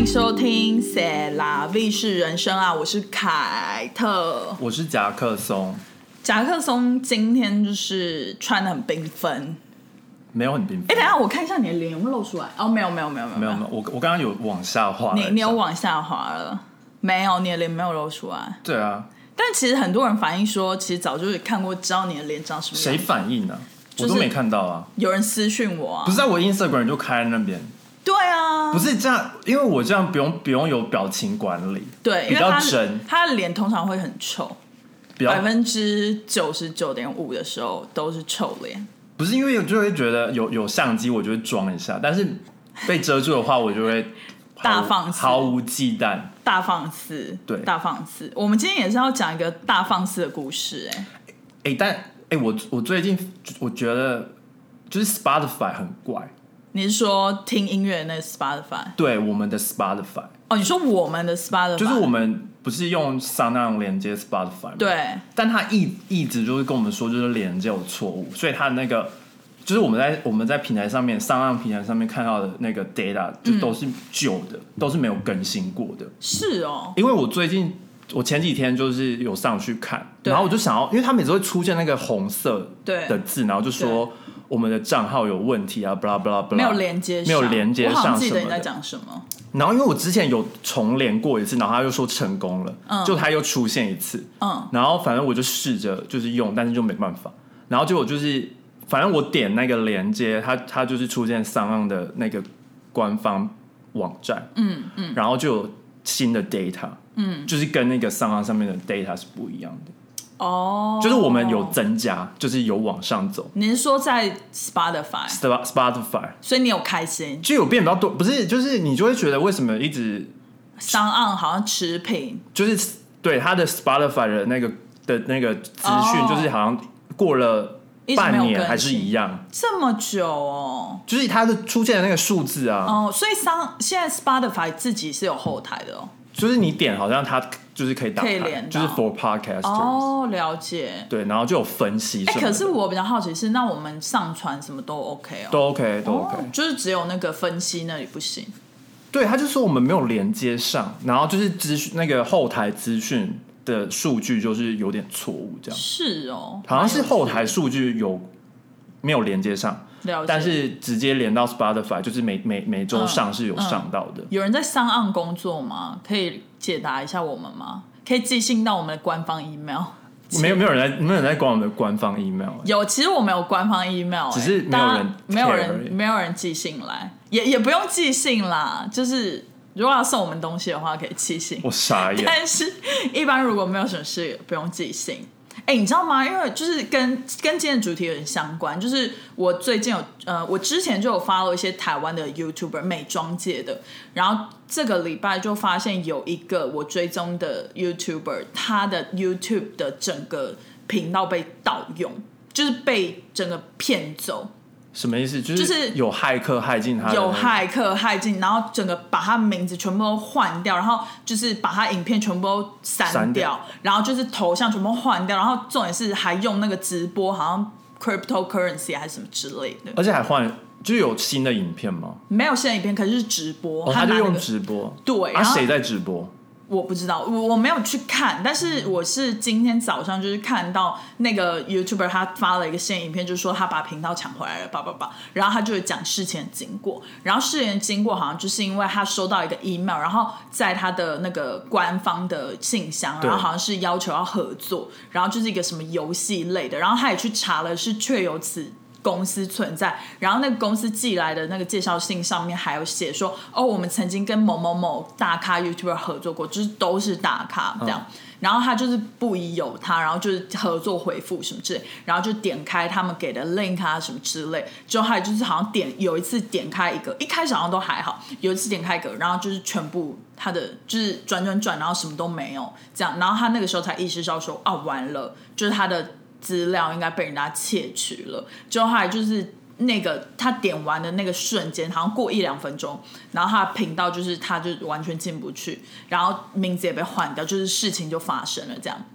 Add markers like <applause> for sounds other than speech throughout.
迎收听《塞拉 V 是人生》啊，我是凯特。我是夹克松，夹克松今天就是穿的很缤纷。没有很缤纷哎、纷。等下我看一下你的脸有没有露出来？哦，没有，没有，没有，没有，没有，我我刚刚有往下滑下。你你有往下滑了？没有，你的脸没有露出来。对啊？但其实很多人反映说，其实早就是看过，知道你的脸长什么样。谁？反应呢、就是我都没看到啊。有人私讯我啊？不是在我 Instagram 就开在那边，对啊，不是这样，因为我这样不用不用有表情管理，对，比较真。他的脸通常会很臭，百分之九十九点五的时候都是臭脸。不是因为有就会觉得有有相机，我就会装一下，但是被遮住的话，我就会 <laughs> 大放肆。毫无忌惮。大放肆，对。大放肆。我们今天也是要讲一个大放肆的故事、哎，哎、但哎、我我最近我觉得就是 Spotify 很怪，你是说听音乐的那个 Spotify？对我们的 Spotify，哦，你说我们的 Spotify，就是我们不是用 Sound 连接 Spotify 吗？对。但他一一直就是跟我们说，就是连接有错误，所以他的那个就是我们在我们在平台上面上岸平台上面看到的那个 data 就都是旧的，都是没有更新过的。是哦，因为我最近我前几天就是有上去看，然后我就想要，因为他每次会出现那个红色对。的字，然后就说我们的账号有问题啊，blah blah blah，没有连接，没有连接上记得你在什么的。讲什么。然后因为我之前有重连过一次，然后他又说成功了，嗯。就他又出现一次，嗯，然后反正我就试着就是用，但是就没办法。然后结果就是，反正我点那个连接，它它就是出现上岸的那个官方网站，嗯嗯，然后就有新的 data，嗯，就是跟那个上岸上面的 data 是不一样的，哦，就是我们有增加，就是有往上走。你是说在 Spotify，Sp- Spotify 所以你有开心？就有变比较多，不是，就是你就会觉得为什么一直商岸好像持平，就是对他的 Spotify 的那个的那个资讯，哦就是好像过了一直没有半年还是一样，这么久哦。就是它的出现的那个数字啊，哦，所以商现在 Spotify 自己是有后台的哦。就是你点好像它就是可以打开，可以连到就是 for podcasters，、哦，了解。对，然后就有分析哎、什么的。可是我比较好奇是，那我们上传什么都 OK 哦？都 OK 都 OK，、哦就是只有那个分析那里不行。对，他就说我们没有连接上，然后就是资讯那个后台资讯的数据就是有点错误，这样是哦，好像是后台数据有没有连接上，的了解，但是直接连到 Spotify，就是每每每周上是有上到的。有人在上岸工作吗？可以解答一下我们吗？可以寄信到我们的官方 email。<laughs> 没有没有人在没有人在管我们的官方 email，有，其实我们有官方 email，、欸、只是没有人没有人没有人寄信来，也也不用寄信啦。就是如果要送我们东西的话，可以寄信。我傻眼。但是，<laughs> 一般如果没有什么事，不用寄信。哎、你知道吗？因为就是跟跟今天的主题有点相关，就是我最近有呃，我之前就有发了一些台湾的 YouTuber 美妆界的，然后这个礼拜就发现有一个我追踪的 YouTuber，他的 YouTube 的整个频道被盗用，就是被整个骗走。什么意思？就就是是有骇客害进他有那个骇客害进，然后整个把他名字全部都换掉，然后就是把他影片全部都删删掉，掉然后就是头像全部换掉，然后重点是还用那个直播，好像 cryptocurrency 还是什么之类的，而且还换，就是有新的影片吗？没有新的影片，可是是直播，哦，他就用直播。对，啊，然后谁在直播？我不知道，我我没有去看，但是我是今天早上就是看到那个 YouTuber 他发了一个新影片，就是说他把频道抢回来了，叭叭叭，然后他就会讲事情的经过，然后事情的经过好像就是因为他收到一个 email，然后在他的那个官方的信箱，对然后好像是要求要合作，然后就是一个什么游戏类的，然后他也去查了，是确有此。公司存在，然后那个公司寄来的那个介绍信上面还有写说，哦，我们曾经跟某某某大咖 YouTuber 合作过，就是都是大咖这样。然后他就是不疑有他，然后就是合作回复什么之类，然后就点开他们给的 link 啊什么之类，之后还有就是好像点有一次点开一个，一开始好像都还好，有一次点开一个，然后就是全部他的就是转转转，然后什么都没有这样，然后他那个时候才意识到说，啊完了，就是他的资料应该被人家窃取了，之后来就是。那个他点完的那个瞬间，好像过一两分钟，然后他的频道就是他就完全进不去，然后名字也被换掉，就是事情就发生了这样。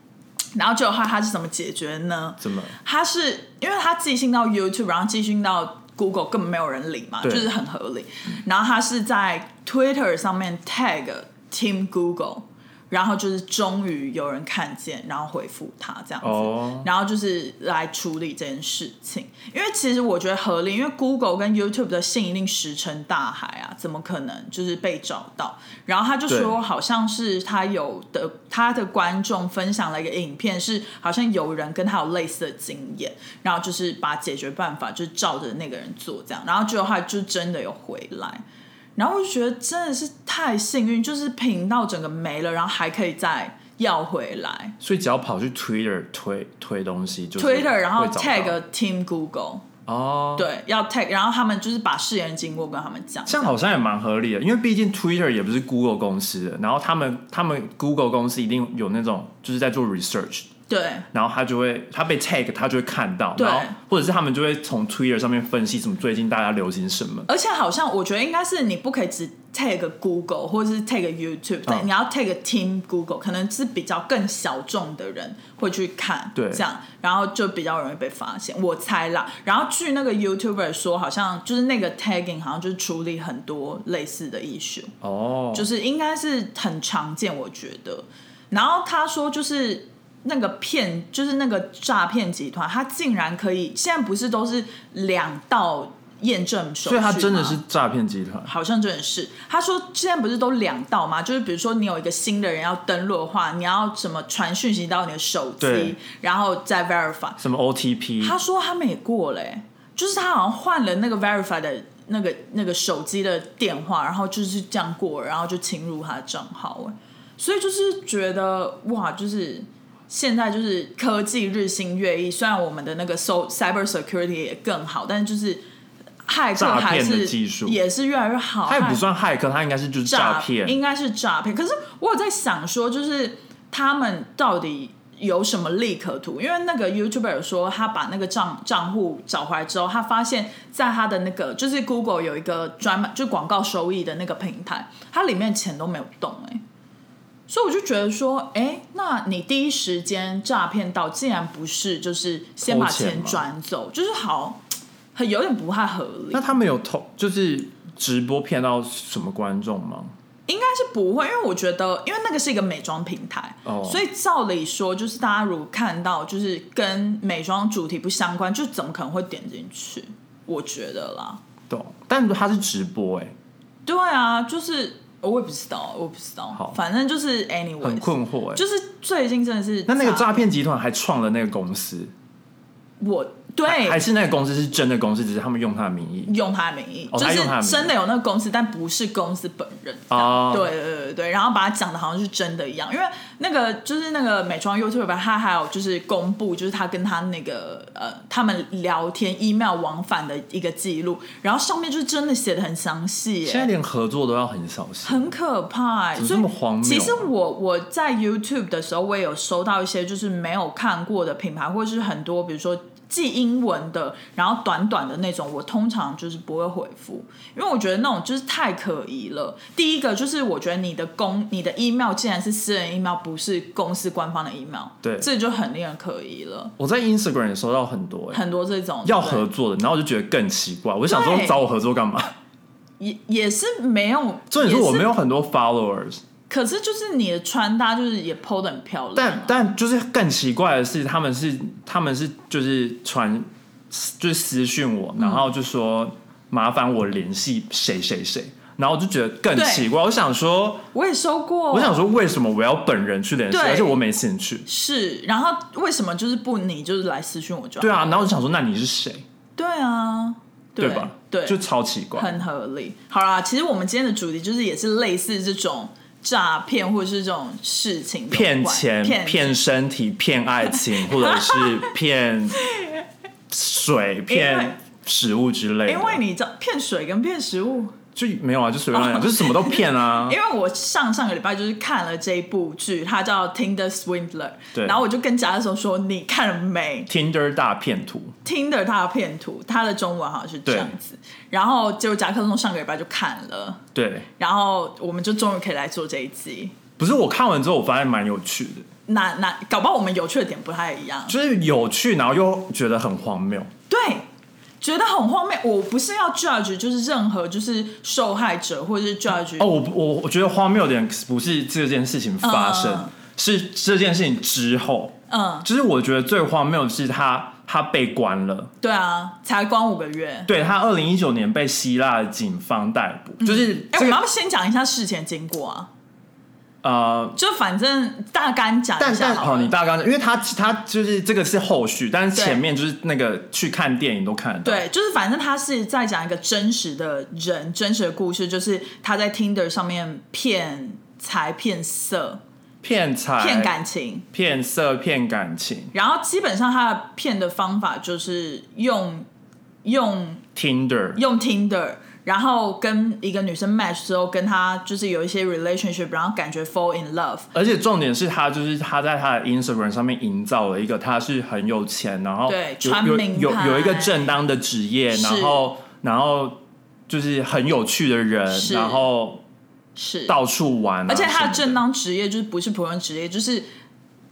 然后就后他他是怎么解决呢？怎么？他是因为他寄信到 YouTube，然后寄信到 Google 根本没有人理嘛，就是很合理。然后他是在 Twitter 上面 tag Team Google，然后就是终于有人看见，然后回复他这样子。哦，然后就是来处理这件事情，因为其实我觉得合理，因为 Google 跟 YouTube 的信一定石沉大海啊，怎么可能就是被找到？然后他就说，好像是他有的他的观众分享了一个影片，是好像有人跟他有类似的经验，然后就是把解决办法就照着那个人做这样，然后最后他就真的有回来。然后我就觉得真的是太幸运，就是频道整个没了，然后还可以再要回来。所以只要跑去 Twitter 推推东西，就是 Twitter，然后 tag Team Google，哦，对，要 tag，然后他们就是把事言经过跟他们讲，这样好像也蛮合理的，因为毕竟 Twitter 也不是 Google 公司的，然后他们他们 Google 公司一定有那种就是在做 research，对。然后他就会他被 tag，他就会看到，对。然后或者是他们就会从 Twitter 上面分析什么最近大家流行什么，而且好像我觉得应该是你不可以只 tag Google 或者是 tag YouTube，、对，嗯你要 tag Team Google，可能是比较更小众的人会去看，对。这样，然后就比较容易被发现，我猜啦。然后据那个 YouTuber 说，好像就是那个 tagging 好像就是处理很多类似的 issue，哦，就是应该是很常见，我觉得。然后他说，就是那个骗，就是那个诈骗集团，他竟然可以，现在不是都是两道验证手续所以他真的是诈骗集团，好像真的是，他说现在不是都两道吗？就是比如说你有一个新的人要登录的话，你要什么传讯息到你的手机，然后再 verify。什么 OTP，他说他们也过了、欸，就是他好像换了那个 verify 的那个那个手机的电话，然后就是这样过，然后就侵入他的账号、欸，所以就是觉得哇，就是现在就是科技日新月异，虽然我们的那个 so cyber security 也更好，但是就是骇客还是技术也是越来越好，他也不算骇客，他应该是就是诈骗，应该是诈骗。可是我有在想说，就是他们到底有什么利可图？因为那个 YouTuber 有说，他把那个账账户找回来之后，他发现在他的那个就是 Google 有一个专门就广告收益的那个平台，它里面钱都没有动哎、所以我就觉得说，哎、那你第一时间诈骗到，竟然不是就是先把钱转走，就是好，很有点不太合理。那他们有投就是直播骗到什么观众吗？应该是不会，因为我觉得，因为那个是一个美妆平台，哦所以照理说，就是大家如果看到就是跟美妆主题不相关，就怎么可能会点进去？我觉得啦，懂，但他是直播哎、对啊，就是我也不知道，我不知道好，反正就是 anyway，很困惑哎、就是最近真的是那那个诈骗集团还创了那个公司，我对。还还是那个公司是真的公司，只是他们用他的名义。用他的名义，就是真的有那个公司，但不是公司本人。哦对对对对，然后把它讲的好像是真的一样，因为那个就是那个美妆 YouTube，他还有就是公布，就是他跟他那个呃他们聊天 email 往返的一个记录，然后上面就是真的写的很详细耶，现在连合作都要很小心，很可怕欸，怎么所以这么荒谬啊？其实我我在 YouTube 的时候，我也有收到一些就是没有看过的品牌，或者是很多比如说记英文的，然后短短的那种，我通常就是不会回复，因为我觉得那种就是太可疑了。第一个就是我觉得你的公你的 email 竟然是私人 email，不是公司官方的 email，对这就很令人可疑了。我在 Instagram 也收到很多哎、很多这种要合作的，然后我就觉得更奇怪，我就想说找我合作干嘛？也也是没有，重点是我也没有很多 followers，可是就是你的穿搭就是也 PO 的很漂亮啊、但但就是更奇怪的是，他们是他们是就是传就是私讯我，然后就说麻烦我联系谁谁谁，然后我就觉得更奇怪，我想说我也收过，我想说为什么我要本人去联系，而且我没兴趣。是，然后为什么就是不你就是来私讯我就好？对啊，然后我就想说那你是谁，对啊，对吧？对，就超奇怪。很合理。好啦，其实我们今天的主题就是也是类似这种诈骗或者是这种事情，骗钱、骗骗身体、<laughs> 骗爱情，或者是骗 <laughs> 水、骗食物之类的。因为你知道骗水跟骗食物，就没有啊，就随便讲，就是什么都骗啊 <laughs> 因。为我上上个礼拜就是看了这一部剧，它叫《Tinder Swindler》，对然后我就跟贾总说：“你看了没 Tinder 大骗图，？Tinder 它的片图，它的中文好像是这样子。”然后结果贾克松上个礼拜就看了，对，然后我们就终于可以来做这一集。不是我看完之后，我发现蛮有趣的，那那搞不好我们有趣的点不太一样。就是有趣，然后又觉得很荒谬。对，觉得很荒谬。我不是要 judge，就是任何就是受害者或者是 judge 哦，我我我觉得荒谬点不是这件事情发生，嗯是这件事情之后。嗯，就是我觉得最荒谬的是他他被关了，对啊，才关五个月。对他二零一九年被希腊的警方逮捕，就是哎、这个我们要不先讲一下事前经过啊，呃。就反正大概讲一下好了。你大纲，因为他他就是这个是后续，但是前面就是那个去看电影都看得到。对，就是反正他是在讲一个真实的人，真实的故事，就是他在 Tinder 上面骗财、骗色、骗财、骗感情，骗色、骗感情。然后基本上他的骗的方法就是用用，Tinder。用 Tinder，然后跟一个女生 match 之后，跟她就是有一些 relationship，然后感觉 fall in love。而且重点是他就是他在他的 Instagram 上面营造了一个他是很有钱，然后对有有穿名牌有有一个正当的职业，然后然后就是很有趣的人，然后是，到处玩啊、而且他的正当职业就是不是普通职业，就是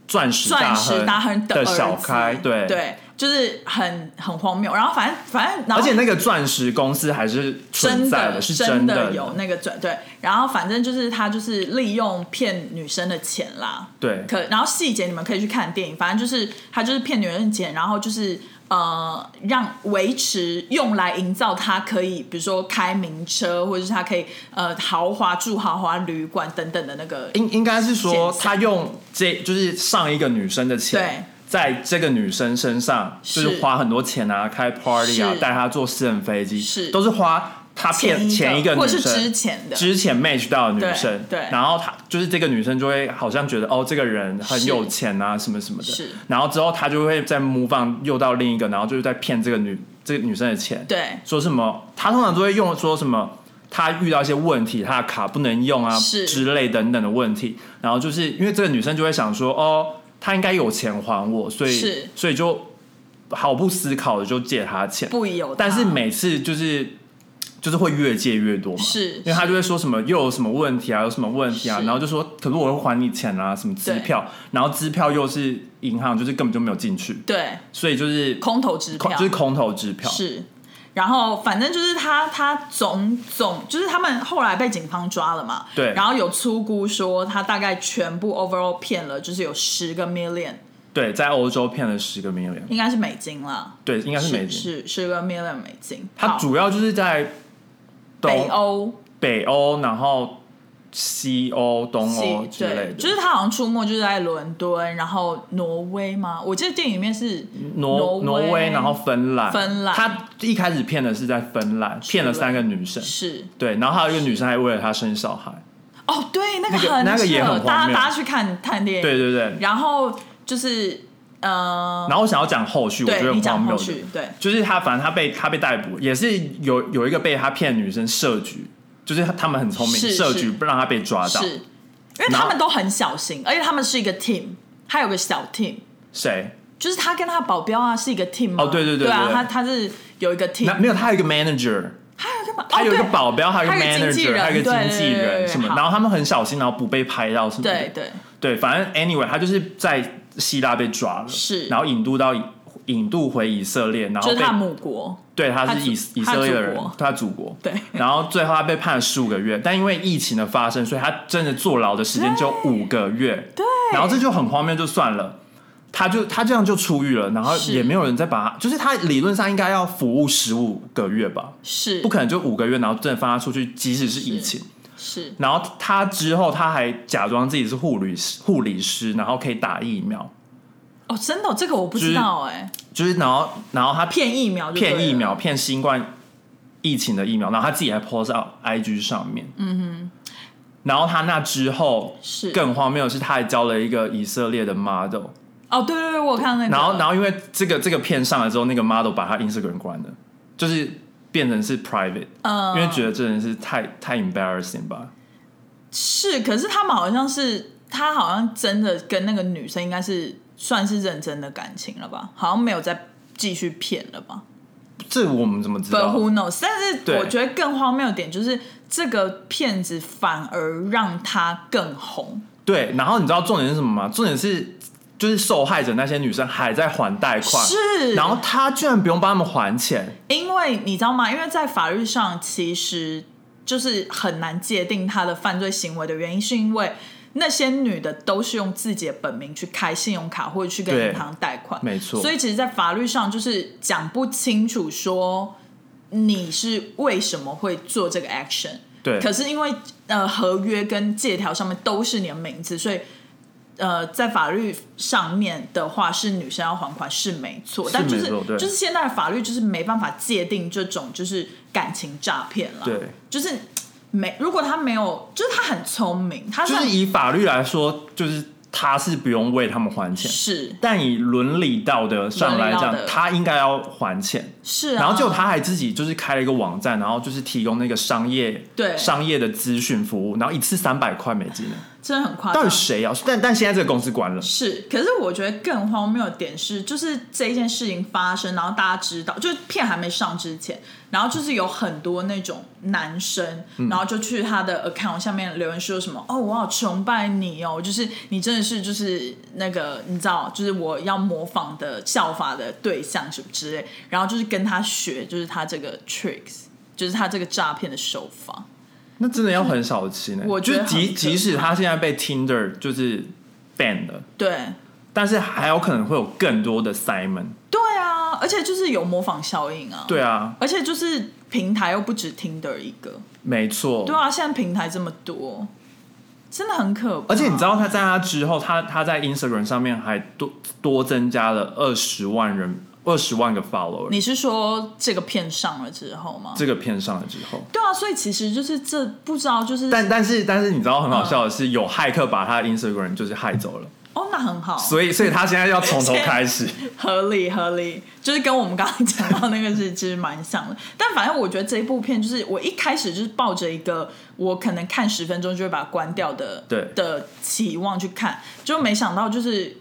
钻石钻石大大亨的小开，对。对，就是很很荒谬。然后反正反正，而且那个钻石公司还是存真在的是真的有那个钻对，然后反正就是他就是利用骗女生的钱啦，对可然后细节你们可以去看电影，反正就是他就是骗女人的钱，然后就是呃让维持用来营造他可以比如说开名车，或者是他可以呃豪华住豪华旅馆等等的那个应应该是说他用这就是上一个女生的对钱。在这个女生身上，就是是花很多钱啊，开 party 啊是，带她坐私人飞机，是。都是花他骗前一个。女或者是之，前的。之前 match 到的女生，对对。然后他就是这个女生就会好像觉得哦，这个人很有钱啊，什么什么的，是。然后之后他就会再 move on 又到另一个，然后就是在骗这个女这个女生的钱，对。说什么他通常都会用说什么。他遇到一些问题，他的卡不能用啊是之类等等的问题，然后就是因为这个女生就会想说，哦，他应该有钱还我，所以是。所以就毫不思考的就借他钱，不疑有，但是每次就是就是会越借越多嘛，是因为他就会说什么又有什么问题啊，有什么问题啊，然后就说可是我会还你钱啊，什么支票，然后支票又是银行就是根本就没有进去，对。所以就是空头支票。就是空头支票，是，然后反正就是他他总总就是他们后来被警方抓了嘛，对。然后有粗估说他大概全部 overall 骗了就是有十个 million，对，在欧洲骗了十个 million，应该是美金了，对，应该是美金，是十个 million 美金，它主要就是在北欧。北欧，然后西欧、东欧西之类的，就是他好像出没就是在伦敦，然后挪威吗？我记得电影里面是挪挪威挪威，然后芬兰，芬兰。他一开始骗的是在芬兰，骗了三个女生，是。对，然后还有一个女生还为了他生小孩，哦，对，那个那个很那个也扯大家很荒谬。大家去看看电影，对对对。然后就是呃，然后我想要讲后续，我觉得对你讲很荒谬的，后续，对。就是他反正他被他被逮捕，也是有有一个被他骗女生设局，就是他们很聪明，是设局不让他被抓到。是，因为他们都很小心，而且他们是一个 team，他有个小 team，谁？就是他跟他保镖啊是一个 team 嘛哦对对对对啊，他他是有一个 team，那没有，他有一个 manager，他有个保他有一个哦保镖，还有一个 manager，人还有一个经纪人什么，然后他们很小心，然后不被拍到什么的。对对。对，反正 anyway，他就是在希腊被抓了，是。然后引渡到引渡回以色列，然后被就是他母国，对他是以以色列的人他祖国。对然后最后他被判了十五个月，但因为疫情的发生，所以他真的坐牢的时间只有五个月。对，然后这就很荒谬，就算了。他就他这样就出狱了，然后也没有人再把他，就是他理论上应该要服务十五个月吧，是不可能就五个月，然后真的放他出去，即使是疫情。是然后他之后他还假装自己是护理师，护理师，然后可以打疫苗，哦，真的哦、这个我不知道哎、就是然后然后他骗疫苗就对了骗疫苗，骗新冠疫情的疫苗，然后他自己还 post 到 IG 上面。嗯哼。然后他那之后是更荒谬的是，他还交了一个以色列的 model，哦，对对对，我有看那个，然后然后因为这个这个片上来之后，那个 model 把他 Instagram 关了，就是变成是 private，、嗯，因为觉得这人是太太 embarrassing 吧。是，可是他们好像是他好像真的跟那个女生应该是算是认真的感情了吧？好像没有再继续骗了吧这我们怎么知？But 道？who knows？但是我觉得更荒谬的点就是这个骗子反而让他更红。对，然后你知道重点是什么吗？重点是就是受害者那些女生还在还贷款，是然后他居然不用帮他们还钱，因为你知道吗？因为在法律上，其实就是很难界定他的犯罪行为的原因，是因为那些女的都是用自己的本名去开信用卡或者去跟银行贷款，没错。所以其实，在法律上就是讲不清楚说你是为什么会做这个 action。对，可是因为呃合约跟借条上面都是你的名字，所以呃在法律上面的话是女生要还款是没错，但就是就是现在的法律就是没办法界定这种就是感情诈骗了，对，就是没如果他没有，就是他很聪明，他就是以法律来说，就是他是不用为他们还钱，是。但以伦理道德上来讲他应该要还钱。是啊，然后结果他还自己就是开了一个网站，然后就是提供那个商业对商业的资讯服务，然后一次三百块美金呢，真的很夸张到底。谁要？但但现在这个公司关了，是，可是我觉得更荒谬的点是，就是这一件事情发生，然后大家知道，就是片还没上之前，然后就是有很多那种男生，嗯然后就去他的 account 下面留言说什么，哦，我好崇拜你哦，就是你真的是就是那个你知道，就是我要模仿的效法的对象什么之类，然后就是跟他学，就是他这个 tricks，就是他这个诈骗的手法。那真的要很小心呢。我觉得就即即使他现在被 Tinder 就是 ban 了，对，但是还有可能会有更多的 Simon。对啊，而且就是有模仿效应啊。对啊，而且就是平台又不止 Tinder 一个，没错。对啊，现在平台这么多，真的很可怕。而且你知道他在他之后，他他在 Instagram 上面还多多增加了二十万人，二十万个 follower。你是说这个片上了之后吗？这个片上了之后，对啊，所以其实就是这不知道就是但但是但是你知道很好笑的嗯是，有骇客把他的 Instagram 就是害走了，哦，那很好，所以所以他现在要从头开始。<laughs> 合理合理，就是跟我们刚刚讲到那个是其实蛮像的。但反正我觉得这一部片就是我一开始就是抱着一个我可能看十分钟就会把它关掉的对的期望去看，就没想到就是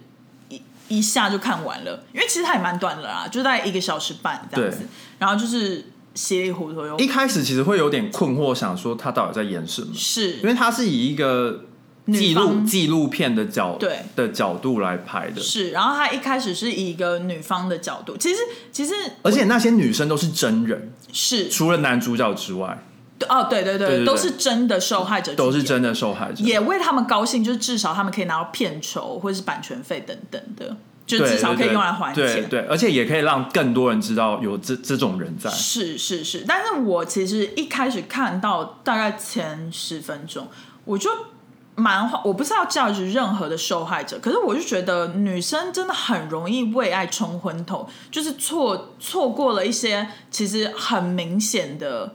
一一下就看完了，因为其实它也蛮短的啦，就大概一个小时半这样子，然后就是稀里糊涂又一开始其实会有点困惑，想说他到底在演什么，是。因为他是以一个女纪录纪录片的角对。的角度来拍的，是，然后他一开始是以一个女方的角度，其实其实而且那些女生都是真人，是。除了男主角之外，哦，对对对，对对对都是真的受害者，都是真的受害者。也为他们高兴，就是至少他们可以拿到片酬或者是版权费等等的，就至少可以用来还钱。对对，而且也可以让更多人知道有这这种人在。是是是，但是我其实一开始看到大概前十分钟，我就蛮我不是要 judge 任何的受害者，可是我就觉得女生真的很容易为爱冲昏头，就是错错过了一些其实很明显的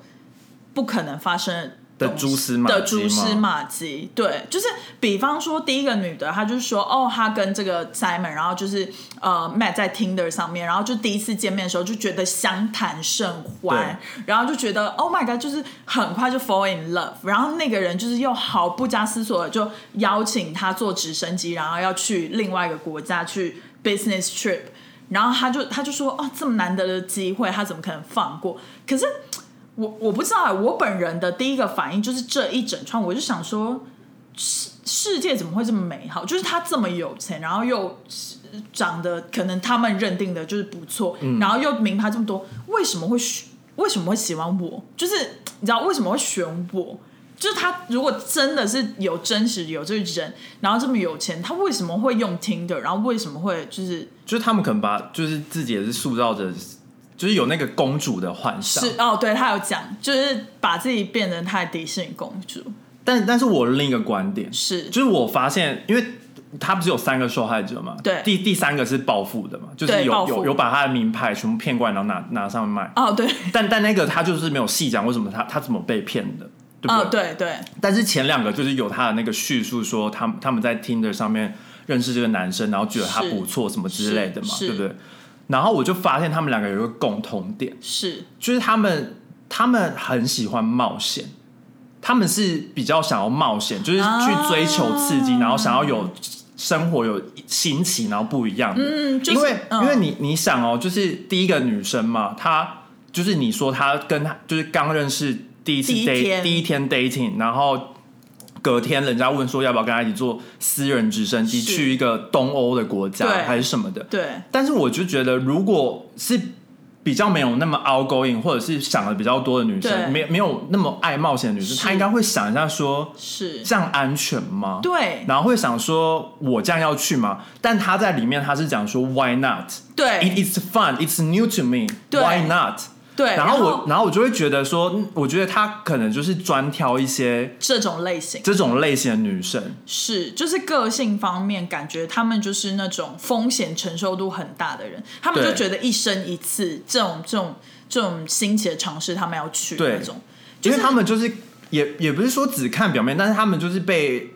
不可能发生的蛛丝马迹的蛛丝马迹，对，就是比方说第一个女的，她就是说，哦，她跟这个 Simon，然后就是呃 Matt 在 Tinder 上面，然后就第一次见面的时候就觉得相谈甚欢，然后就觉得 Oh my God，就是很快就 fall in love，然后那个人就是又毫不加思索的就邀请他坐直升机，然后要去另外一个国家去 business trip，然后他就他就说，哦，这么难得的机会，他怎么可能放过？可是。我我不知道欸，我本人的第一个反应就是这一整串，我就想说，世世界怎么会这么美好？就是他这么有钱，然后又长得可能他们认定的就是不错，然后又名牌这么多，为什么会选为什么会喜欢我？就是你知道为什么会选我？就是他如果真的是有真实有这个人，然后这么有钱，他为什么会用 Tinder？然后为什么会就是就是他们可能把就是自己也是塑造着，就是有那个公主的幻想。是哦，对他有讲，就是把自己变成太迪士尼公主，但但是我的另一个观点是就是我发现，因为他不是有三个受害者嘛？对第第三个是报复的嘛，就是有有有把他的名牌全部骗过来，然后拿拿上面卖。哦，对，<laughs> 但但那个他就是没有细讲为什么他他怎么被骗的，对不哦，对？对对，但是前两个就是有他的那个叙述说他们他们在 Tinder 上面认识这个男生，然后觉得他不错什么之类的嘛，是对不对？然后我就发现他们两个有一个共同点，是。就是他们他们很喜欢冒险，他们是比较想要冒险，就是去追求刺激，啊然后想要有生活有新奇，然后不一样的。嗯，就是因为、嗯。因为你你想哦，就是第一个女生嘛，她就是你说她跟她就是刚认识第一次 date 天。第一天 dating，然后隔天人家问说要不要跟他一起坐私人直升机去一个东欧的国家对还是什么的，对但是我就觉得，如果是比较没有那么 outgoing，或者是想的比较多的女生，没没有那么爱冒险的女生，她应该会想一下说，是，这样安全吗？对然后会想说，我这样要去吗？但她在里面，她是讲说，Why not？对 It is fun. It's new to me. Why not？对，然后我，然后我就会觉得说，嗯我觉得他可能就是专挑一些这种类型这种类型的女生。是，就是个性方面，感觉他们就是那种风险承受度很大的人，他们就觉得一生一次这种这种这种新奇的尝试，他们要去对那种，因为就是他们就是也也不是说只看表面，但是他们就是被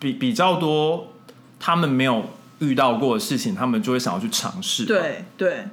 比比较多他们没有遇到过的事情，他们就会想要去尝试。，对对，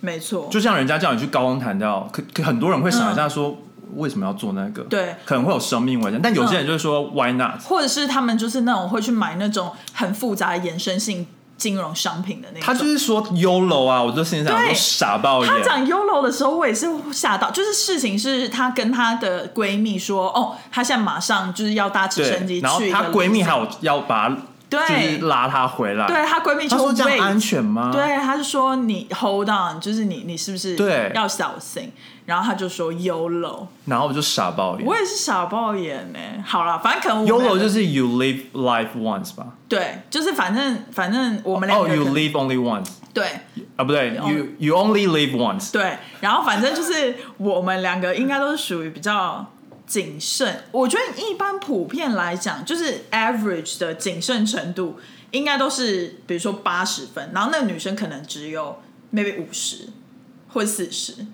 没错，就像人家叫你去高空弹跳，可可很多人会想一下说，为什么要做那个？对可能会有生命危险，但有些人就是说、Why not？或者是他们就是那种会去买那种很复杂的衍生性金融商品的那种。他就是说 YOLO 啊，我就心里想说对傻爆眼。他讲 YOLO 的时候，我也是吓到。就是事情是她跟她的闺蜜说，哦，她现在马上就是要搭直升机去，然后去她闺蜜还有要把她就是对拉她回来。对她闺蜜说这样安全吗？对，她就说你 hold on，就是你你是不是对要小心？然后她就说 YOLO，然后我就傻爆眼。我也是傻爆眼呢。好了，反正可能 YOLO 就是 You live life once 吧？对，就是反正反正我们两哦、个 y o 可 u 能 live only once 对啊，不对，You you only live once。对，然后反正就是我们两个应该都是属于比较谨慎。我觉得一般普遍来讲，就是 average 的谨慎程度应该都是比如说八十分，然后那个女生可能只有 maybe 五十或四十。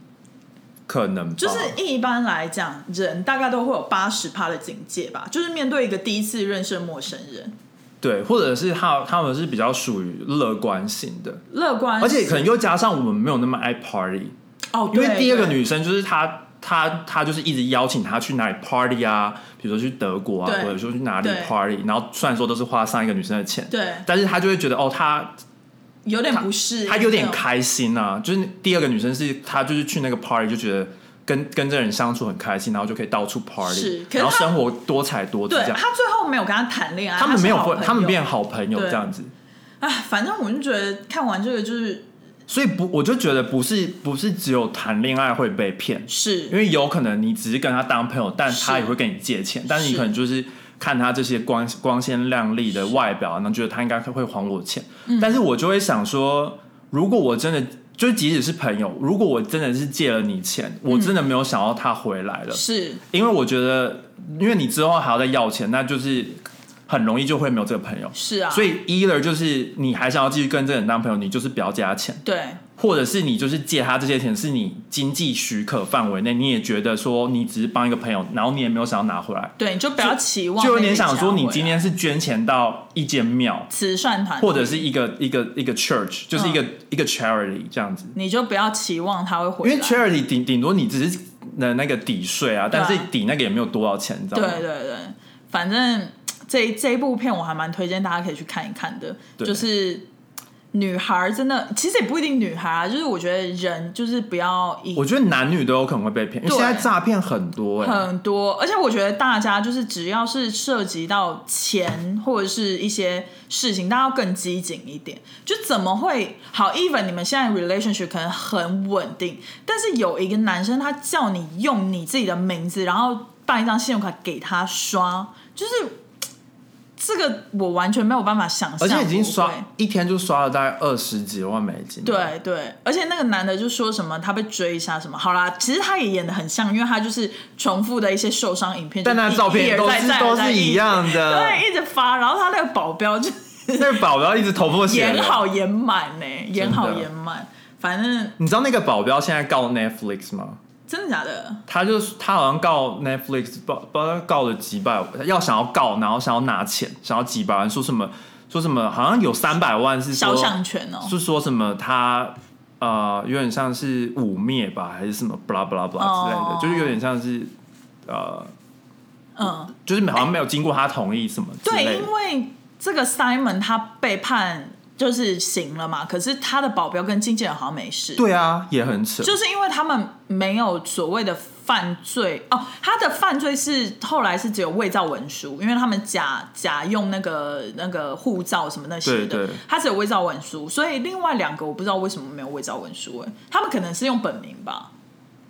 可能就是一般来讲，人大概都会有八十趴的警戒吧，就是面对一个第一次认识陌生人，对，或者是他他们是比较属于乐观性的，乐观，而且可能又加上我们没有那么爱 party，哦，因为第二个女生就是她。她她就是一直邀请他去哪里 party 啊，比如说去德国啊，或者说去哪里 party，然后虽然说都是花上一个女生的钱，对。但是他就会觉得哦，他有点不适，他有点开心啊，就是第二个女生是她就是去那个 party 就觉得跟跟这人相处很开心，然后就可以到处 party，是然后生活多彩多姿这样。对他最后没有跟他谈恋爱，他们没有分，是好朋友。他们变好朋友对。这样子，哎，反正我就觉得看完这个就是所以不，我就觉得不是不是只有谈恋爱会被骗，是。因是为有可能你只是跟他当朋友，但他也会跟你借钱，但是你可能就是看他这些光光鲜亮丽的外表，然后觉得他应该会还我钱，嗯。但是我就会想说，如果我真的就即使是朋友，如果我真的是借了你钱，我真的没有想要他回来了，是。因为我觉得，因为你之后还要再要钱，那就是很容易就会没有这个朋友。是啊，所以 either 就是你还想要继续跟这个人当朋友，你就是不要借他钱，对。或者是你就是借他这些钱是你经济许可范围内，你也觉得说你只是帮一个朋友，然后你也没有想要拿回来，对，你就不要期望就有点想说你今天是捐钱到一间庙，慈善团，或者是一个一个一个 church，就是一个、一个 charity 这样子，你就不要期望他会因回来，为 charity 顶顶多你只是的那个抵税啊，但是抵那个也没有多少钱，你知道吗？对对对，反正这这一部片我还蛮推荐大家可以去看一看的，就是女孩真的其实也不一定女孩啊，就是我觉得人就是不要以我觉得男女都有可能会被骗，因为对现在诈骗很多哎、很多，而且我觉得大家就是只要是涉及到钱或者是一些事情，大家要更机警一点。就怎么会好？even 你们现在 relationship 可能很稳定，但是有一个男生他叫你用你自己的名字，然后办一张信用卡给他刷，就是这个我完全没有办法想象，而且已经刷一天就刷了大概二十几万美金。对对，而且那个男的就说什么他被追一下什么，好啦，其实他也演的很像，因为他就是重复的一些受伤影片，但那照片都是都是一样的，对，一直发，然后他那个保镖就 <laughs> 那个保镖一直头破血流。演好演满呢，演好演满，反正你知道那个保镖现在告 Netflix 吗？真的假的？他就是他好像告 Netflix，不不知道告了几百，要想要告，然后想要拿钱，想要几百万，说什么说什么，好像有三百万是肖像权哦，是说什么他呃有点像是污蔑吧，还是什么 blah blah blah 之类的，哦就是有点像是呃，嗯，就是好像没有经过他同意什么之对，类的因。为这个 Simon 他被判就是行了嘛，可是他的保镖跟经纪人好像没事。对啊，也很扯。就是因为他们没有所谓的犯罪哦，他的犯罪是后来是只有伪造文书，因为他们假假用那个那个护照什么那些的，他只有伪造文书，所以另外两个我不知道为什么没有伪造文书，哎，他们可能是用本名吧，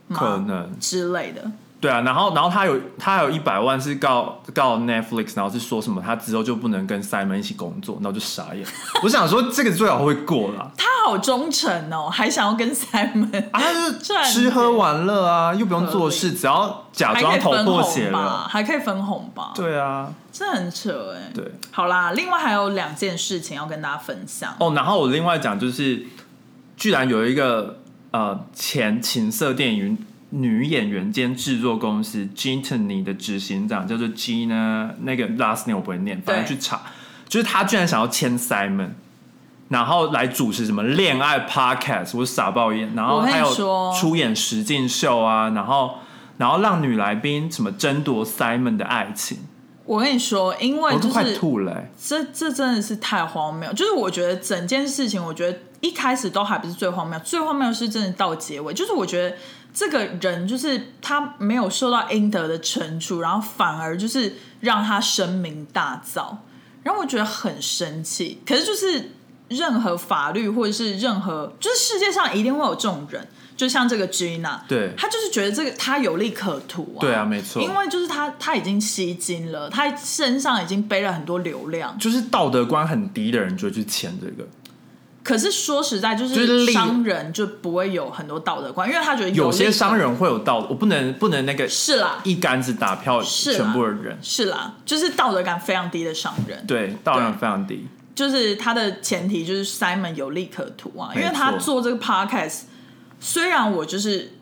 吗可能之类的。对啊，然后然后他有他还有一百万是告告 Netflix，然后是说什么他之后就不能跟 Simon 一起工作，然后就傻眼。<laughs> 我想说这个最好会过啦，他好忠诚哦，还想要跟 Simon 啊，他就是吃喝玩乐啊，又不用做事，只要假装头破血红吧，了。还可以分红吧？，对啊，这很扯哎。对。好啦，另外还有两件事情要跟大家分享。哦，然后我另外讲就是，居然有一个呃前情色电影女演员兼制作公司 Gintony 的执行长叫做 Gina，那个 last name 我不会念，反正去查，就是他居然想要签 Simon。然后来主持什么恋爱 podcast，我傻爆眼。然后还有说出演实境秀啊，然后然后让女来宾什么争夺 Simon 的爱情，我跟你说，因为我都快就是吐了、欸。这这真的是太荒谬。就是我觉得整件事情，我觉得一开始都还不是最荒谬，最荒谬的是真的到结尾。就是我觉得这个人就是他没有受到应得的惩处，然后反而就是让他声名大噪，然后我觉得很生气。可是就是任何法律或者是任何，就是世界上一定会有这种人，就像这个 Gina，对他就是觉得这个他有利可图啊。对啊，没错。因为就是他，他已经吸金了，他身上已经背了很多流量。就是道德观很低的人就会去签这个。可是说实在，就就是商人就不会有很多道德观，因为他觉得有些商人会有道德，我不能不能那个是啦，一竿子打票全部的人，是啦，就是道德感非常低的商人。对，道德感非常低。就是他的前提就是 Simon 有利可图啊，因为他做这个 podcast，虽然我就是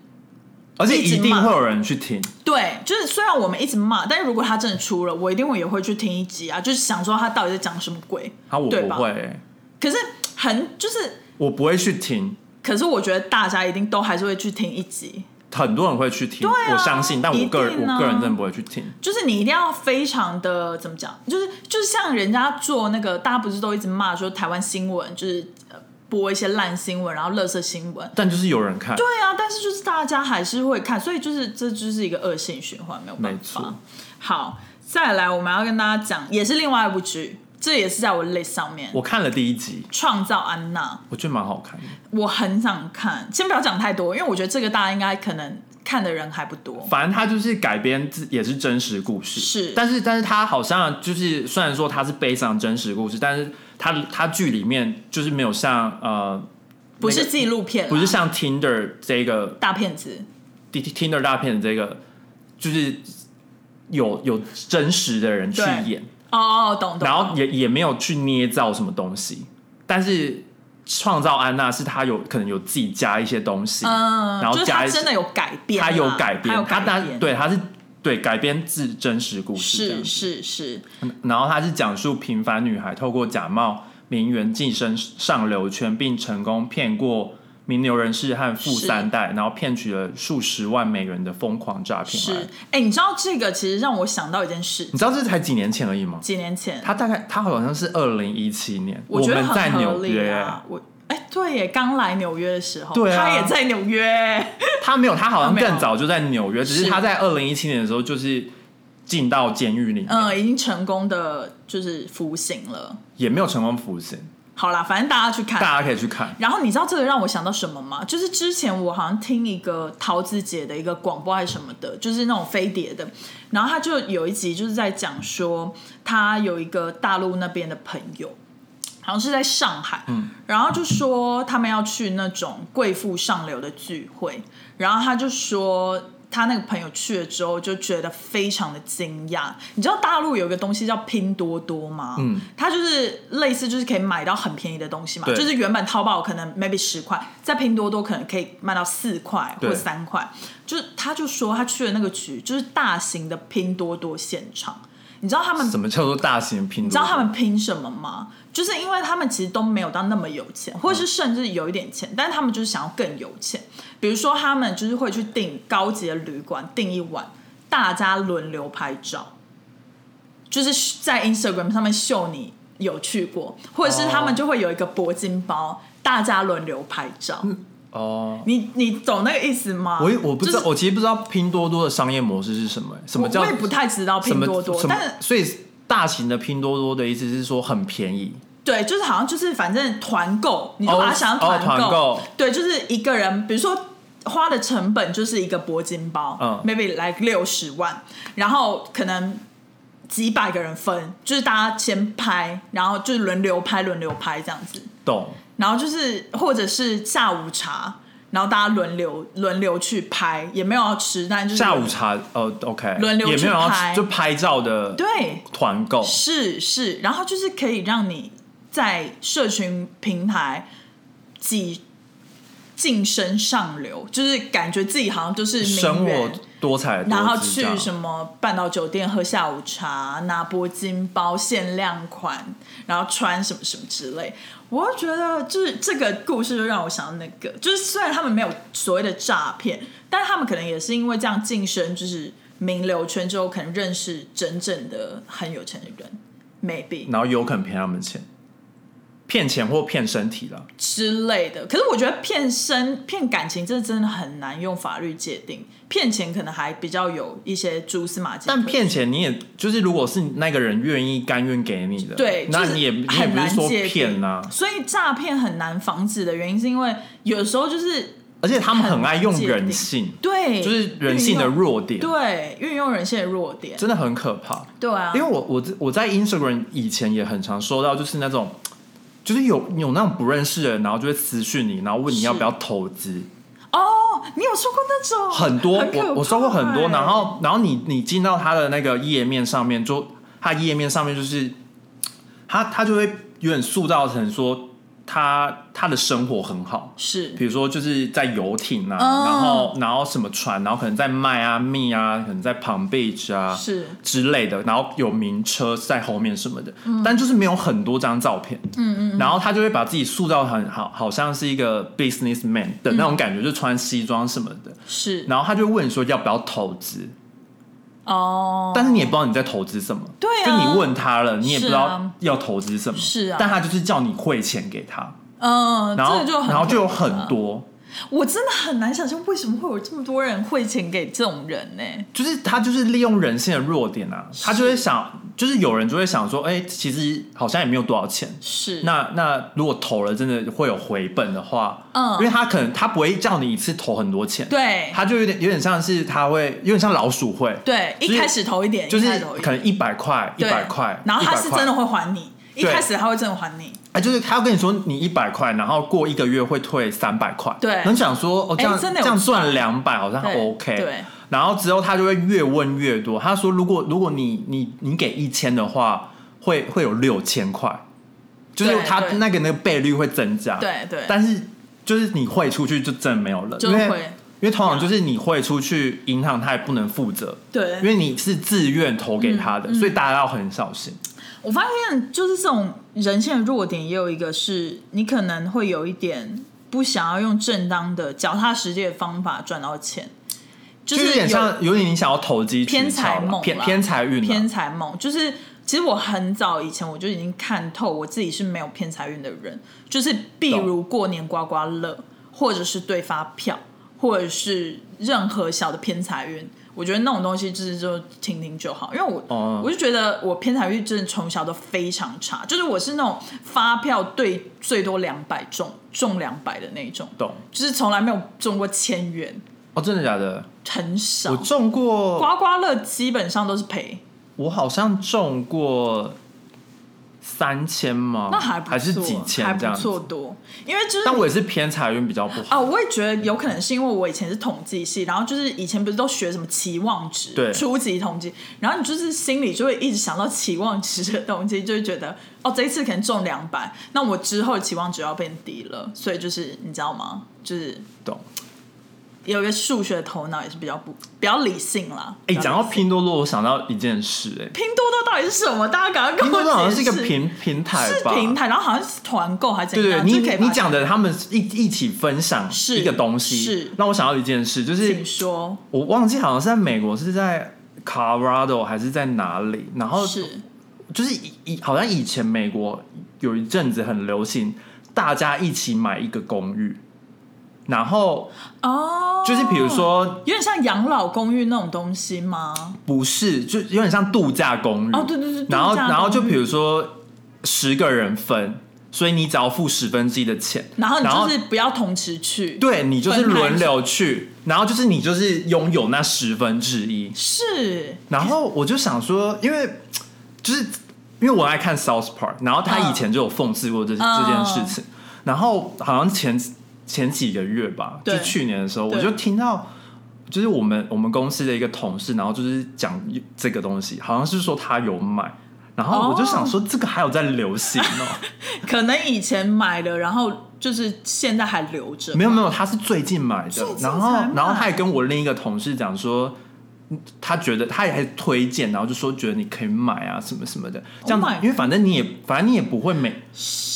而且一定会有人去听，对，就是虽然我们一直骂，但是如果他真的出了，我一定会也会去听一集啊，就是想说他到底在讲什么鬼。啊，我对吧？不会。欸、可是很就是，我不会去听，可是我觉得大家一定都还是会去听一集。很多人会去听，对啊我相信，但我个人啊我个人真的不会去听。就是你一定要非常的怎么讲，就是就是像人家做那个，大家不是都一直骂说台湾新闻就是呃播一些烂新闻，然后垃圾新闻。但就是有人看，对啊，但是就是大家还是会看，所以就是这就是一个恶性循环，没有办没法错。好，再来我们要跟大家讲，也是另外一部剧，这也是在我 list 上面，《我看了第一集，创造安娜》，我觉得蛮好看的。我很想看。先不要讲太多，因为我觉得这个大家应该可能看的人还不多。反正它就是改编自也是真实故事，是。但是但是它好像就是虽然说它是悲伤真实故事，但是它它剧里面就是没有像呃不是那个纪录片啦，不是像 Tinder 这个大骗子，T- Tinder 大骗子这个，就是有有真实的人去演，哦哦，懂懂。然后也也没有去捏造什么东西，但是创造安娜是他有可能有自己加一些东西，嗯，然后加一些真的有改变啦，他有改编，他有他他改编，对他是对改编自真实故事是是是，然后他是讲述平凡女孩透过假冒名媛晋升上流圈，并成功骗过名流人士和富三代，然后骗取了数十万美元的疯狂诈骗是。案。，哎，你知道这个其实让我想到一件事，你知道这才几年前而已吗？几年前，他大概他好像是二零一七年，我觉得们在纽约，啊。我哎，对耶，刚来纽约的时候，对啊。他也在纽约，<laughs> 他没有，他好像更早就在纽约，只是是。他在二零一七年的时候就是进到监狱里面，嗯，已经成功的就是服刑了。也没有成功服刑，好啦，反正大家去看。大家可以去看。然后你知道这个让我想到什么吗？就是之前我好像听一个桃子姐的一个广播还是什么的，就是那种飞碟的，然后他就有一集就是在讲说，他有一个大陆那边的朋友，好像是在上海，嗯，然后就说他们要去那种贵妇上流的聚会，然后他就说。他那个朋友去了之后，就觉得非常的惊讶。你知道大陆有一个东西叫拼多多吗？嗯，它就是类似，就是可以买到很便宜的东西嘛。对就是原本淘宝可能 maybe 十块，在拼多多可能可以卖到四块或三块。就是他就说他去了那个局，就是大型的拼多多现场。你知道他们什么叫做大型拼多多？你知道他们拼什么吗？就是因为他们其实都没有到那么有钱，或者是甚至有一点钱，但是他们就是想要更有钱。比如说，他们就是会去订高级的旅馆，订一晚，大家轮流拍照，就是在 Instagram 上面秀你有去过，或者是他们就会有一个铂金包，大家轮流拍照。哦，你你懂那个意思吗？我我不知道，就是我其实不知道拼多多的商业模式是什么、什么叫我我也不太知道拼多多，但所以大型的拼多多的意思是说很便宜，对，就是好像就是反正团购，你就把它想成哦团购对，就是一个人，比如说花的成本就是一个铂金包，嗯，maybe 来六十万，然后可能几百个人分，就是大家先拍，然后就是轮流拍，轮流拍这样子，懂？然后就是或者是下午茶。然后大家轮流轮流去拍，也没有要吃，但就是下午茶哦，OK，轮流也没有要去拍。就拍照的对团购，是是，然后就是可以让你在社群平台挤晋升上流，就是感觉自己好像就是生活多彩多然后去什么半岛酒店喝下午茶，拿铂金包限量款，然后穿什么什么之类。我觉得，就是这个故事就让我想到那个，就是虽然他们没有所谓的诈骗，但他们可能也是因为这样晋升，就是名流圈之后，可能认识真正的很有钱的人，maybe。然后有可能骗他们钱，骗钱或骗身体啦。之类的。可是我觉得骗身、骗感情，这真的很难用法律界定。骗钱可能还比较有一些蛛丝马迹，但骗钱你也就是，如果是那个人愿意甘愿给你的，对，那你也你也不是说骗呐、所以诈骗很难防止的原因，是因为有时候就是而且他们很爱用人性，对，就是人性的弱点，对，运用人性的弱点，真的很可怕。对啊，因为我我我在 Instagram 以前也很常收到，就是那种，就是有有那种不认识的人，然后就会私讯你，然后问你要不要投资，哦，你有说过那种？很多很我我收过很多，欸。然后然后你你进到他的那个页面上面，就他页面上面就是他他就会有点塑造成说他他的生活很好，是。比如说就是在游艇啊，哦。然后然后什么船，然后可能在迈阿密啊，可能在 Palm Beach 啊，是。之类的，然后有名车在后面什么的，但就是没有很多张照片，嗯嗯，然后他就会把自己塑造很好，好像是一个 businessman 的那种感觉，就穿西装什么的，是。然后他就问说要不要投资，哦，但是你也不知道你在投资什么，对啊。就你问他了，你也不知道要投资什么，是啊。但他就是叫你汇钱给他，嗯，然后就然后就有很多。我真的很难想象为什么会有这么多人汇钱给这种人呢、就是他就是利用人性的弱点啊，他就会想，就是有人就会想说，哎、其实好像也没有多少钱。是，那那如果投了真的会有回本的话，嗯。因为他可能他不会叫你一次投很多钱，，对。他就有点有点像是他会有点像老鼠会，对，就是一开始投一点，就是可能一百块一对百块，然后他是真的会还你，一对开始他会真的还你，哎，就是他要跟你说你一百块，然后过一个月会退三百块，对。很想说哦，这样、这样赚。赚两百好像对 OK，对，然后之后他就会越问越多，他说如果如果你你你给一千的话，会会有六千块，就是他那个那个倍率会增加，对对，但是就是你汇出去就真的没有了，因为就会因为通常就是你汇出去，银行他也不能负责，对，因为你是自愿投给他嗯的，所以大家要很小心。我发现就是这种人性的弱点，也有一个是你可能会有一点不想要用正当的、脚踏实地的方法赚到钱，就就是有点像有点你想要投机偏财梦偏偏财运，偏财梦，就是其实我很早以前我就已经看透我自己是没有偏财运的人，就是比如过年刮刮乐，或者是对发票，或者是任何小的偏财运。我觉得那种东西就是就听听就好，因为我、哦我就觉得我偏财运真的从小都非常差，就是我是那种发票对最多两百中中两百的那种，懂就是从来没有中过千元，哦，真的假的？很少我。中过，刮刮乐基本上都是赔，我好像中过三千吗？那还不错，还是几千还这样错多。因为就是但我也是偏财运比较不好。啊，我也觉得有可能是因为我以前是统计系，然后就是以前不是都学什么期望值，对初级统计，然后你就是心里就会一直想到期望值的东西，就会觉得哦，这一次可能中两百，那我之后的期望值要变低了，所以就是你知道吗？就是懂。有一个数学头脑也是比较不比较理性啦。哎、讲到拼多多，我想到一件事、哎，拼多多到底是什么？大家赶快跟我拼多多好像是一个平平台吧？是平台，然后好像是团购还是怎对对，样？你你讲的他们一一起分享是一个东西，是让我想到一件事，就是请说我忘记好像是在美国，是在 Colorado 还是在哪里？然后是就是以以好像以前美国有一阵子很流行，大家一起买一个公寓，然后哦，就是比如说有点像养老公寓那种东西吗？不是，就有点像度假公寓。哦，对对对，然后然后就比如说十个人分，所以你只要付十分之一的钱，然后你就是不要同时去，对你就是轮流去，然后就是你就是拥有那十分之一。是。然后我就想说，因为就是因为我爱看 South Park，然后他以前就有讽刺过这、嗯。这件事情，然后好像前前几个月吧，就去年的时候，我就听到。就是我们我们公司的一个同事，然后就是讲这个东西，好像是说他有买，然后我就想说这个还有在流行哦、<laughs> 可能以前买的，然后就是现在还留着，没有没有，他是最近买的，然后然后他也跟我另一个同事讲说，嗯他觉得他也还推荐，然后就说觉得你可以买啊什么什么的，这样 Oh 因为反正你也反正你也不会每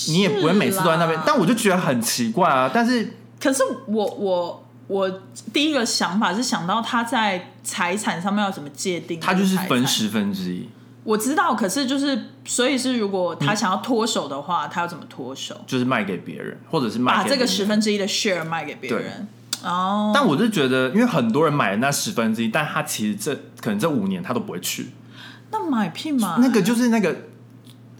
你也不会每次都在那边，但我就觉得很奇怪啊，但是可是我我我第一个想法是想到他在财产上面要怎么界定，他就是分。十分之一，我知道，可是就是所以是如果他想要脱手的话，他要怎么脱手？就是卖给别人，或者是卖把这个十分之一的 share 卖给别人。哦，但我就觉得，因为很多人买了那十分之一，但他其实这可能这五年他都不会去，那买屁嘛？那个就是那个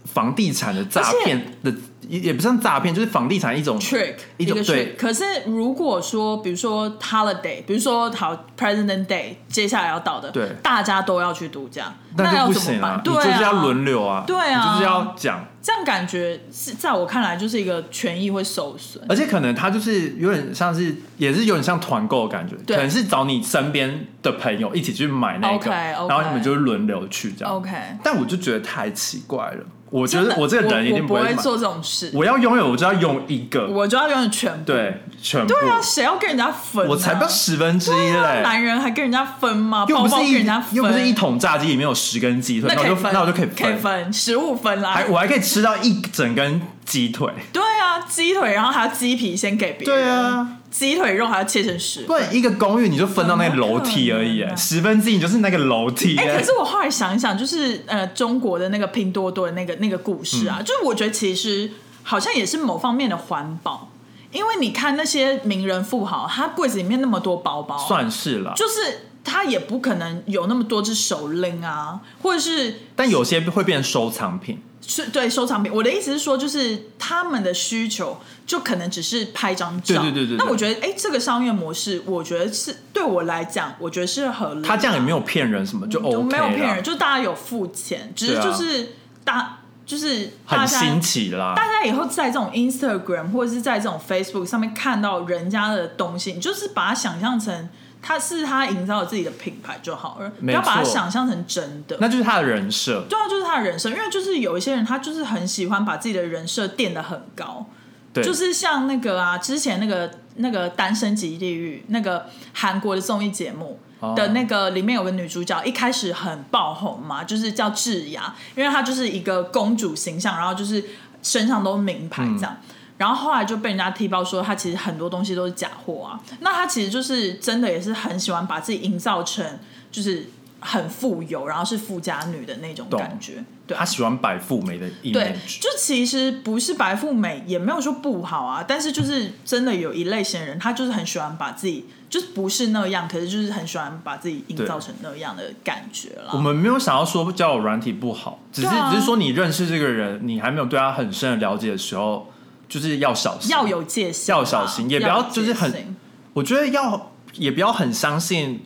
房地产的诈骗的，也也不算诈骗，就是房地产一种 trick 一种对 trick。可是如果说，比如说 holiday，比如说好 President Day，接下来要到的，对大家都要去度假，那要就不行啊怎么办？！你对啊，就是要轮流啊，对啊你就是要讲，这样感觉是在我看来就是一个权益会受损。而且可能他就是有点像是，也是有点像团购的感觉，对可能是找你身边的朋友一起去买那个然后你们就轮流去这样。OK，但我就觉得太奇怪了，我觉得我这个人一定不会做这种事，我要拥有我就要用一个，我就要拥有全部。对，全部，对啊，谁要跟人家分、啊？我才不要十分之一嘞。男人还跟人家分吗？又不是一人家分，又不是一桶炸鸡里面有十根鸡腿，那我就那可以分，那我就可以可以分十五分啦。还我还可以吃到一整根鸡腿。对啊，鸡腿，然后还要鸡皮先给别人。对，啊，鸡腿肉还要切成十不然一个公寓你就分到那个楼梯而已十分之一你就是那个楼梯。哎、可是我后来想一想，就是呃，中国的那个拼多多的那个那个故事嗯啊，就是我觉得其实好像也是某方面的环保，因为你看那些名人富豪，他柜子里面那么多包包，算是了，就是他也不可能有那么多只手拎啊，或者是但有些会变收藏品。是对收藏品。我的意思是说，就是他们的需求就可能只是拍张照。对对对对对那我觉得，哎，这个商业模式，我觉得是对我来讲，我觉得是合理的。他这样也没有骗人什么，就 OK 就没有骗人，就是大家有付钱，只是就是大就是大家很新奇啦。大家以后在这种 Instagram 或者是在这种 Facebook 上面看到人家的东西，你就是把它想象成他是他营造自己的品牌就好了，不要把它想象成真的。那就是他的人设，对啊，就是他的人设，因为就是有一些人他就是很喜欢把自己的人设垫得很高，对，就是像那个啊，之前那个那个《单身即地狱》那个韩国的综艺节目。哦的那个里面有个女主角，一开始很爆红嘛，就是叫智雅，因为她就是一个公主形象，然后就是身上都名牌这样。然后后来就被人家踢爆说，他其实很多东西都是假货啊。那他其实就是真的也是很喜欢把自己营造成就是很富有，然后是富家女的那种感觉。对啊他喜欢白富美的对，image。就其实不是白富美，也没有说不好啊，但是就是真的有一类型的人，他就是很喜欢把自己，就是不是那样，可是就是很喜欢把自己营造成那样的感觉啦。我们没有想要说交友软体不好，只是、啊只是说你认识这个人，你还没有对他很深的了解的时候，就是要小心，要有戒心，要小心也不要就是很我觉得要也不要很相信，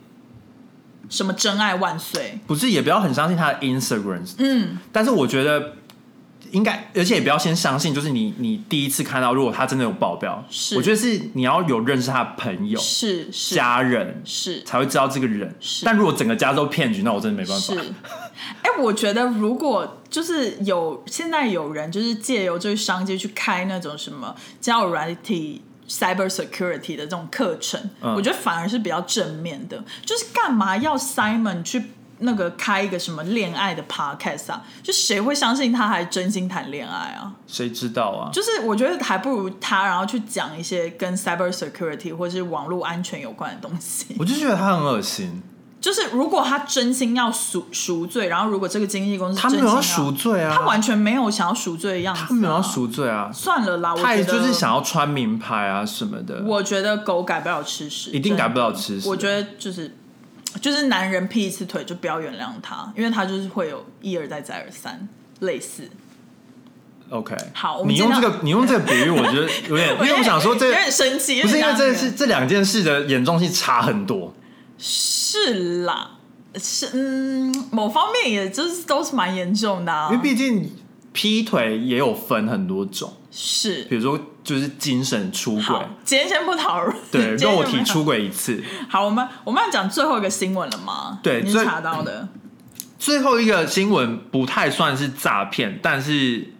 什么真爱万岁，不是也不要很相信他的 Instagram，嗯，但是我觉得应该，而且也不要先相信，就是你你第一次看到，如果他真的有爆标，是。我觉得是你要有认识他的朋友、是是。家人，是。才会知道这个人。是。但如果整个家都骗局，那我真的没办是。法。，哎、我觉得如果就是有现在有人就是借由这个商机去开那种什么交友软体。cyber security 的这种课程，嗯我觉得反而是比较正面的。就是干嘛要 Simon 去那个开一个什么恋爱的 podcast 啊？就谁会相信他还真心谈恋爱啊？谁知道啊？就是我觉得还不如他，然后去讲一些跟 cyber security 或是网络安全有关的东西。我就觉得他很恶心。就是如果他真心要赎赎罪，然后如果这个经纪公司他没有要赎罪啊，他完全没有想要赎罪的样子、啊，他没有要赎罪啊，算了啦，我他也就是想要穿名牌啊什么的。我觉得狗改不了吃屎，一定改不了吃屎我觉得就是就是男人劈一次腿就不要原谅他，因为他就是会有一而再再而三类似。OK，好我们你用这个你用这个比喻，<laughs> 我觉得有点，因为我想说这有点生气，不是因为这是这两件事的严重性差很多。是啦，是嗯，某方面也就是都是蛮严重的、啊，因为毕竟劈腿也有分很多种，是。比如说就是精神出轨。好，，今天先不讨论，<laughs> 对，肉体出轨一次。好，我们我们要讲最后一个新闻了吗？对你查到的，最后一个新闻不太算是诈骗，但是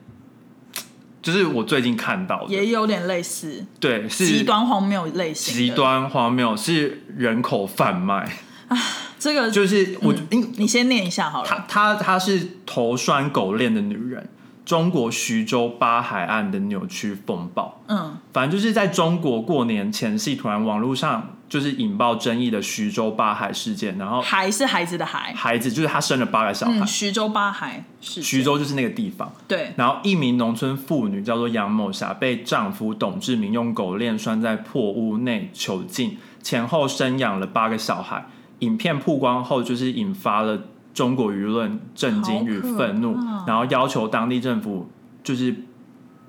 就是我最近看到的，也有点类似对，是极端荒谬类型极。端荒谬，是人口贩卖啊，这个就是我嗯你先念一下好她了。她她是头拴狗链的女人，中国徐州八海岸的扭曲风暴。嗯，反正就是在中国过年前夕，突然网络上就是引爆争议的徐州八海事件，然后孩是孩子的孩，孩子就是他生了八个小孩，嗯，徐州八海是徐州就是那个地方。对，然后一名农村妇女叫做杨某霞，被丈夫董志明用狗链拴在破屋内囚禁，前后生养了八个小孩。影片曝光后，就是引发了中国舆论震惊与愤怒然后要求当地政府就是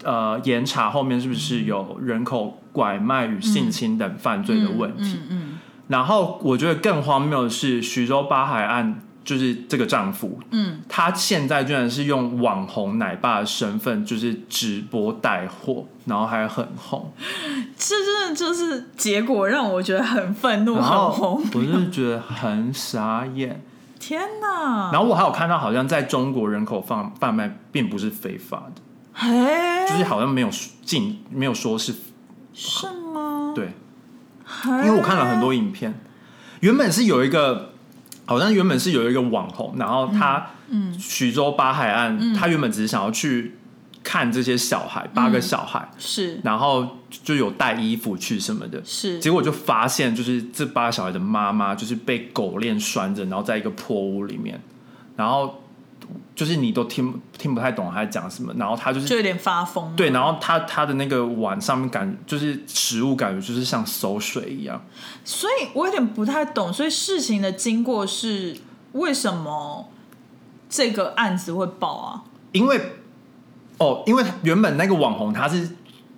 呃严查后面是不是有人口拐卖与性侵等犯罪的问题。嗯嗯然后我觉得更荒谬的是，徐州八海岸就是这个丈夫，嗯，他现在居然是用网红奶爸的身份，就是直播带货，然后还很红，这真的就是结果让我觉得很愤怒，然很红我是。觉得很傻眼。天哪！然后我还有看到，好像在中国人口贩贩卖并不是非法的，嘿，就是好像没有禁，没有说是是吗？对，因为我看了很多影片，原本是有一个，好像原本是有一个网红，然后他，嗯，徐州八海岸，他原本只是想要去看这些小孩，八个小孩，是然后就有带衣服去什么的，是结果就发现就是这八个小孩的妈妈就是被狗链拴着，然后在一个破屋里面，然后就是你都听听不太懂他在讲什么，然后他就是就有点发疯。对，然后他他的那个碗上面感就是食物感觉就是像馊水一样。所以我有点不太懂，所以事情的经过是为什么这个案子会爆啊？因为哦，因为原本那个网红他是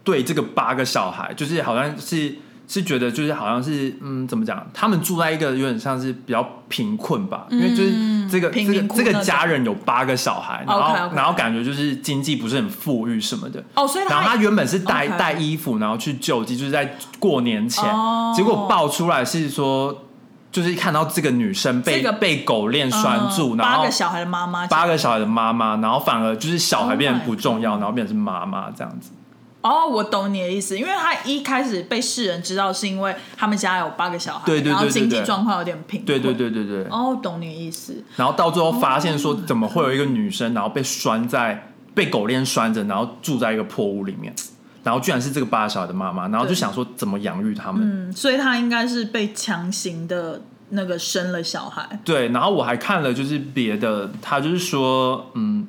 对这个八个小孩，就是好像是是觉得就是好像是嗯怎么讲，他们住在一个有点像是比较贫困吧，因为就是这个这个这个家人有八个小孩，然后然后感觉就是经济不是很富裕什么的。哦，所以然后他原本是带带衣服，然后去救济，就是在过年前，哦。结果爆出来是说，就是看到这个女生被、这个被狗链拴住，嗯然后八个小孩的妈妈，八个小孩的妈妈，然后反而就是小孩 Oh 变得不重要，然后变成是妈妈这样子。哦，我懂你的意思，因为他一开始被世人知道是因为他们家有八个小孩，对对对然后经济状况有点贫困，对对。对对对。哦，懂你的意思，然后到最后发现说，怎么会有一个女生，然后被拴在被狗链拴着，然后住在一个破屋里面，然后居然是这个八个小孩的妈妈，然后就想说怎么养育他们。嗯，所以他应该是被强行的那个生了小孩，对，然后我还看了就是别的，他就是说，嗯，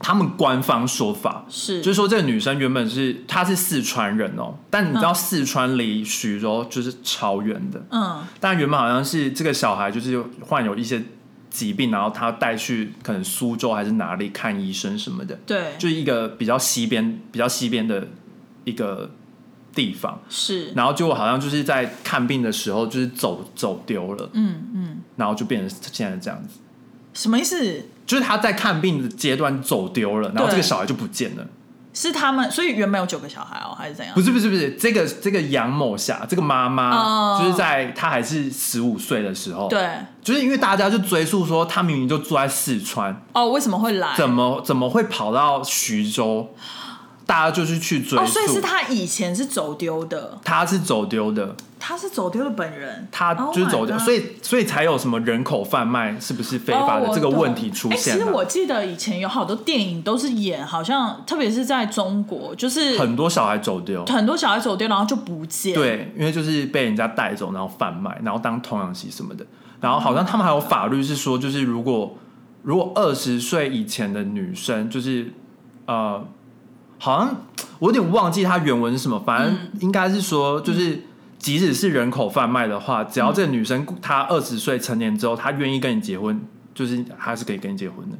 他们官方说法是。就是说这个女生原本是她是四川人哦，但你知道四川离徐州就是超远的，嗯，但原本好像是这个小孩就是患有一些疾病，然后他带去可能苏州还是哪里看医生什么的，对，就是一个比较西边比较西边的一个地方，是，然后结果好像就是在看病的时候就是走走丢了，嗯嗯，然后就变成现在这样子。什么意思？就是他在看病的阶段走丢了，然后这个小孩就不见了。是他们，所以原本有九个小孩哦，还是怎样？不是不是不是，这个这个杨某霞这个妈妈，哦就是在她还是十五岁的时候，，对，就是因为大家就追溯说，她明明就住在四川，哦，为什么会来？怎么怎么会跑到徐州？大家就是去追哦，所以，是他以前是走丢的，他是走丢的，他是走丢的本人，他就是走丢，所以以所以才有什么人口贩卖是不是非法的这个问题出现哦其实。我记得以前有好多电影都是演，好像特别是在中国，就是很多小孩走丢，很多小孩走丢，然后就不见。，对，因为就是被人家带走，然后贩卖，然后当童养媳什么的。然然后好像他们还有法律是说，就是如果如果二十岁以前的女生，就是呃，好像我有点忘记它原文是什么，反正应该是说，就是即使是人口贩卖的话，只要这个女生她二十岁成年之后，她愿意跟你结婚，就是还是可以跟你结婚的。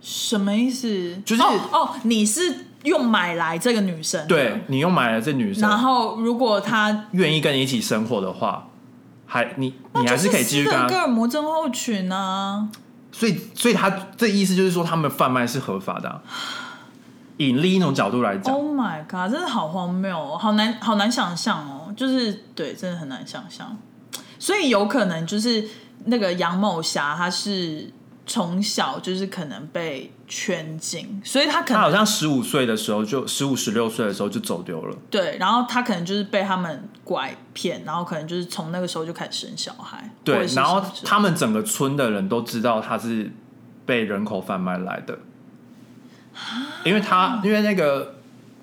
什么意思？就是哦哦，你是用买来这个女生的，对你用买来这女生，然后如果她愿意跟你一起生活的话，还你你那还是可以继续跟哥尔摩症候群啊。所以所以他这意思就是说，他们贩卖是合法的啊、以另一种角度来讲，Oh my god，真的好荒谬哦，好难好难想象哦，就是对，真的很难想象。所以有可能就是那个杨某霞，她是从小就是可能被圈禁，所以她可能她好像十五岁的时候就十五十六岁的时候就走丢了。对，然后她可能就是被他们拐骗，然后可能就是从那个时候就开始生小孩，对，然后他们整个村的人都知道她是被人口贩卖来的，因为他因为那个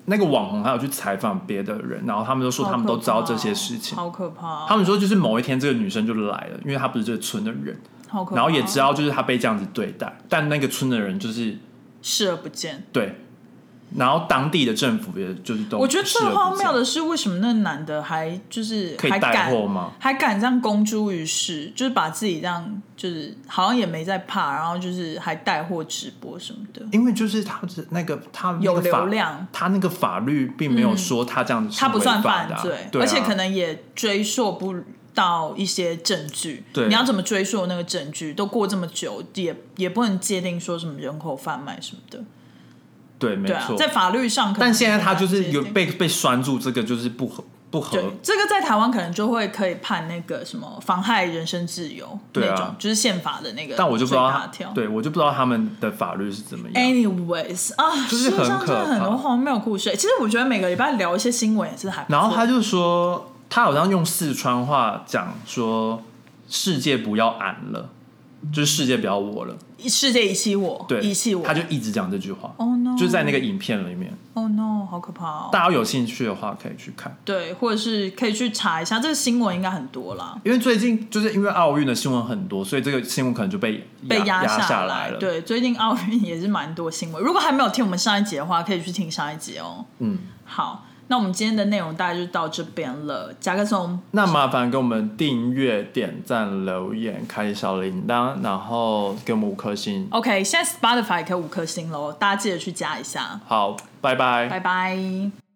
那个网红还有去采访别的人，然后他们都说他们都知道这些事情。好可怕哦、他们说就是某一天这个女生就来了，因为她不是这个村的人，好可怕哦，然后也知道就是她被这样子对待，但那个村的人就是视而不见。对，然后当地的政府也就是都我觉得最荒谬的是，为什么那个男的还就是可以带还敢货吗？还敢这样公诸于世，就是把自己这样，就是好像也没在怕，然后就是还带货直播什么的，因为就是他是那个他那有流量，他那个法律并没有说他这样子是他不算犯罪，对啊而且可能也追溯不到一些证据。对你要怎么追溯那个证据？都过这么久，也也不能界定说什么人口贩卖什么的。对，没错，。对啊在法律上可能但现在他就是有被被拴住，这个就是不合不合对，这个在台湾可能就会可以判那个什么妨害人身自由对啊那种，就是宪法的那个。但我就不知道他条。对我就不知道他们的法律是怎么样。Anyways 啊，就是很世上真的可怕很多荒谬故事。其实我觉得每个礼拜聊一些新闻也是还不错。然后他就说，他好像用四川话讲说，世界不要俺了，就是世界不要我了。世界遗弃我，对，遗弃我，他就一直讲这句话。Oh no 就是在那个影片里面，Oh no，好可怕哦。大家有兴趣的话可以去看。对，或者是可以去查一下，这个新闻应该很多啦，因为最近就是因为奥运的新闻很多，所以这个新闻可能就被被压下下了。，对，最近奥运也是蛮多新闻。如果还没有听我们上一集的话，可以去听上一集哦。嗯，好，那我们今天的内容大概就到这边了。甲壳虫，那麻烦给我们订阅、点赞、留言、开小铃铛，然后给我们五颗星。OK，现在 Spotify 可以五颗星喽，大家记得去加一下。好，拜拜。拜拜。